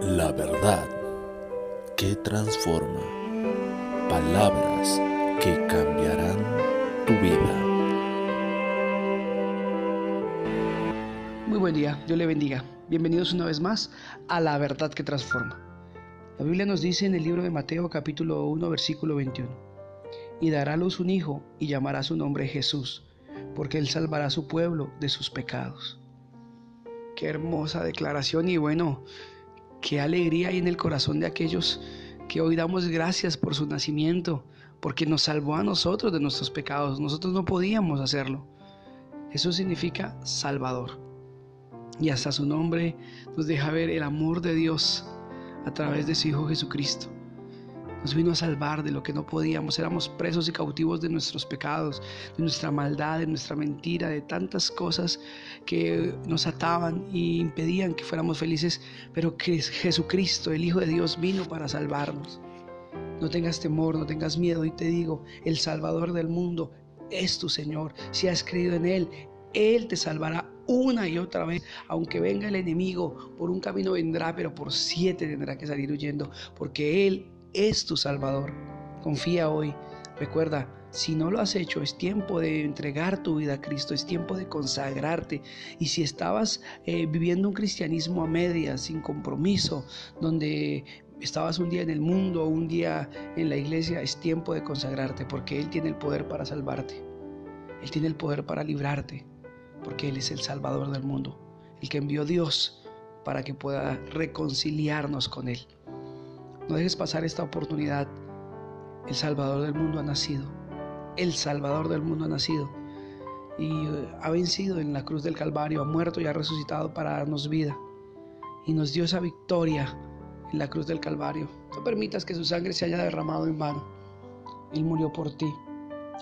La verdad que transforma. Palabras que cambiarán tu vida. Muy buen día, Dios le bendiga. Bienvenidos una vez más a La verdad que transforma. La Biblia nos dice en el libro de Mateo capítulo 1 versículo 21. Y dará a luz un hijo y llamará su nombre Jesús, porque él salvará a su pueblo de sus pecados. Qué hermosa declaración y bueno, qué alegría hay en el corazón de aquellos que hoy damos gracias por su nacimiento, porque nos salvó a nosotros de nuestros pecados. Nosotros no podíamos hacerlo. Eso significa Salvador. Y hasta su nombre nos deja ver el amor de Dios a través de su Hijo Jesucristo. Nos vino a salvar de lo que no podíamos. Éramos presos y cautivos de nuestros pecados, de nuestra maldad, de nuestra mentira, de tantas cosas que nos ataban y impedían que fuéramos felices. Pero que Jesucristo, el Hijo de Dios, vino para salvarnos. No tengas temor, no tengas miedo. Y te digo, el Salvador del mundo es tu Señor. Si has creído en Él, Él te salvará una y otra vez. Aunque venga el enemigo, por un camino vendrá, pero por siete tendrá que salir huyendo. Porque Él es tu Salvador. Confía hoy. Recuerda, si no lo has hecho, es tiempo de entregar tu vida a Cristo, es tiempo de consagrarte. Y si estabas eh, viviendo un cristianismo a medias, sin compromiso, donde estabas un día en el mundo, un día en la iglesia, es tiempo de consagrarte, porque Él tiene el poder para salvarte. Él tiene el poder para librarte, porque Él es el Salvador del mundo, el que envió Dios para que pueda reconciliarnos con Él. No dejes pasar esta oportunidad. El Salvador del mundo ha nacido. El Salvador del mundo ha nacido. Y eh, ha vencido en la cruz del Calvario, ha muerto y ha resucitado para darnos vida. Y nos dio esa victoria en la cruz del Calvario. No permitas que su sangre se haya derramado en vano. Él murió por ti.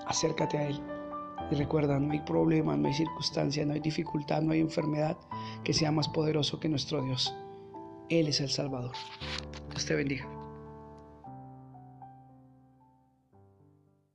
Acércate a Él. Y recuerda, no hay problema, no hay circunstancia, no hay dificultad, no hay enfermedad que sea más poderoso que nuestro Dios. Él es el Salvador. Dios te bendiga.